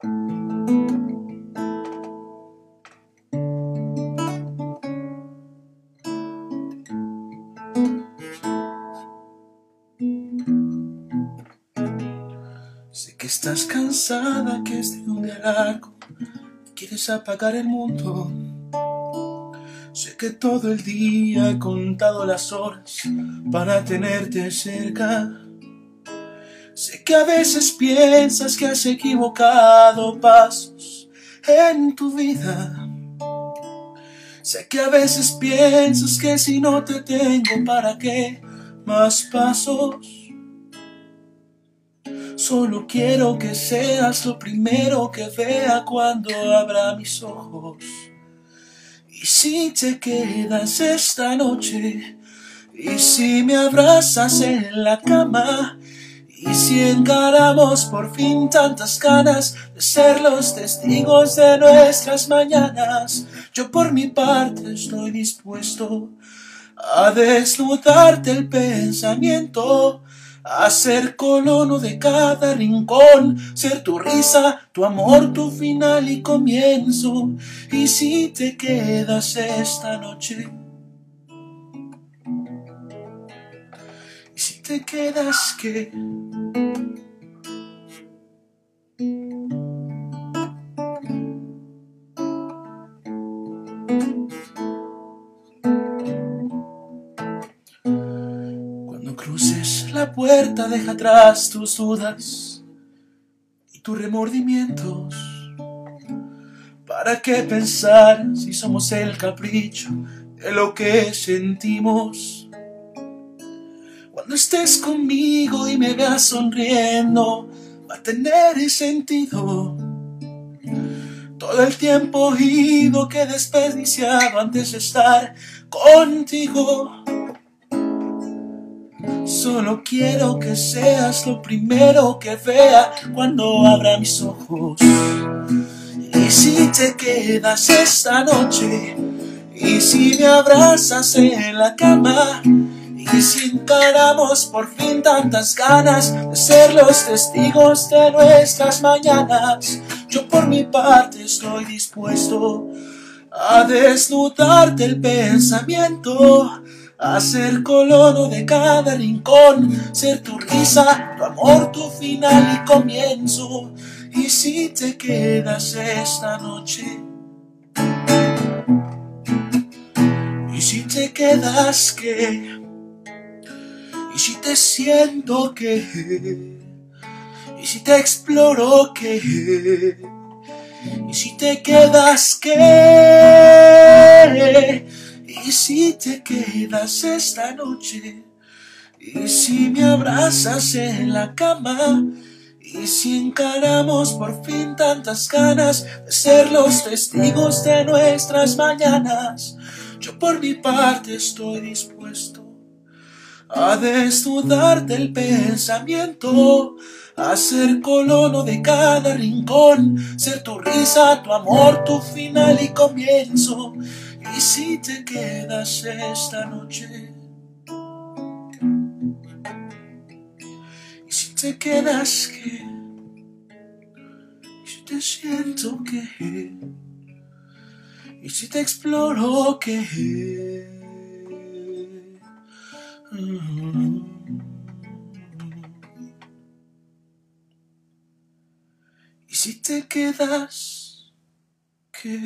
Sé que estás cansada, que es de un día largo, quieres apagar el mundo. Sé que todo el día he contado las horas para tenerte cerca. Sé que a veces piensas que has equivocado pasos en tu vida. Sé que a veces piensas que si no te tengo, ¿para qué más pasos? Solo quiero que seas lo primero que vea cuando abra mis ojos. Y si te quedas esta noche, y si me abrazas en la cama, y si encaramos por fin tantas ganas de ser los testigos de nuestras mañanas, yo por mi parte estoy dispuesto a desnudarte el pensamiento a ser colono de cada rincón, ser tu risa, tu amor, tu final y comienzo. Y si te quedas esta noche, te quedas que... Cuando cruces la puerta, deja atrás tus dudas y tus remordimientos. ¿Para qué pensar si somos el capricho de lo que sentimos? Cuando estés conmigo y me veas sonriendo, va a tener sentido. Todo el tiempo ido que he desperdiciado antes de estar contigo. Solo quiero que seas lo primero que vea cuando abra mis ojos. Y si te quedas esta noche, y si me abrazas en la cama, y si encaramos por fin tantas ganas de ser los testigos de nuestras mañanas, yo por mi parte estoy dispuesto a desnudarte el pensamiento a ser colono de cada rincón, ser tu risa, tu amor, tu final y comienzo. Y si te quedas esta noche, y si te quedas que, y si te siento que, y si te exploro que, y si te quedas que, y si te quedas esta noche, y si me abrazas en la cama, y si encaramos por fin tantas ganas de ser los testigos de nuestras mañanas, yo por mi parte estoy dispuesto a desnudarte el pensamiento, a ser colono de cada rincón, ser tu risa, tu amor, tu final y comienzo. Y si te quedas esta noche, y si te quedas que, y si te siento que, y si te exploro que. Y si te quedas que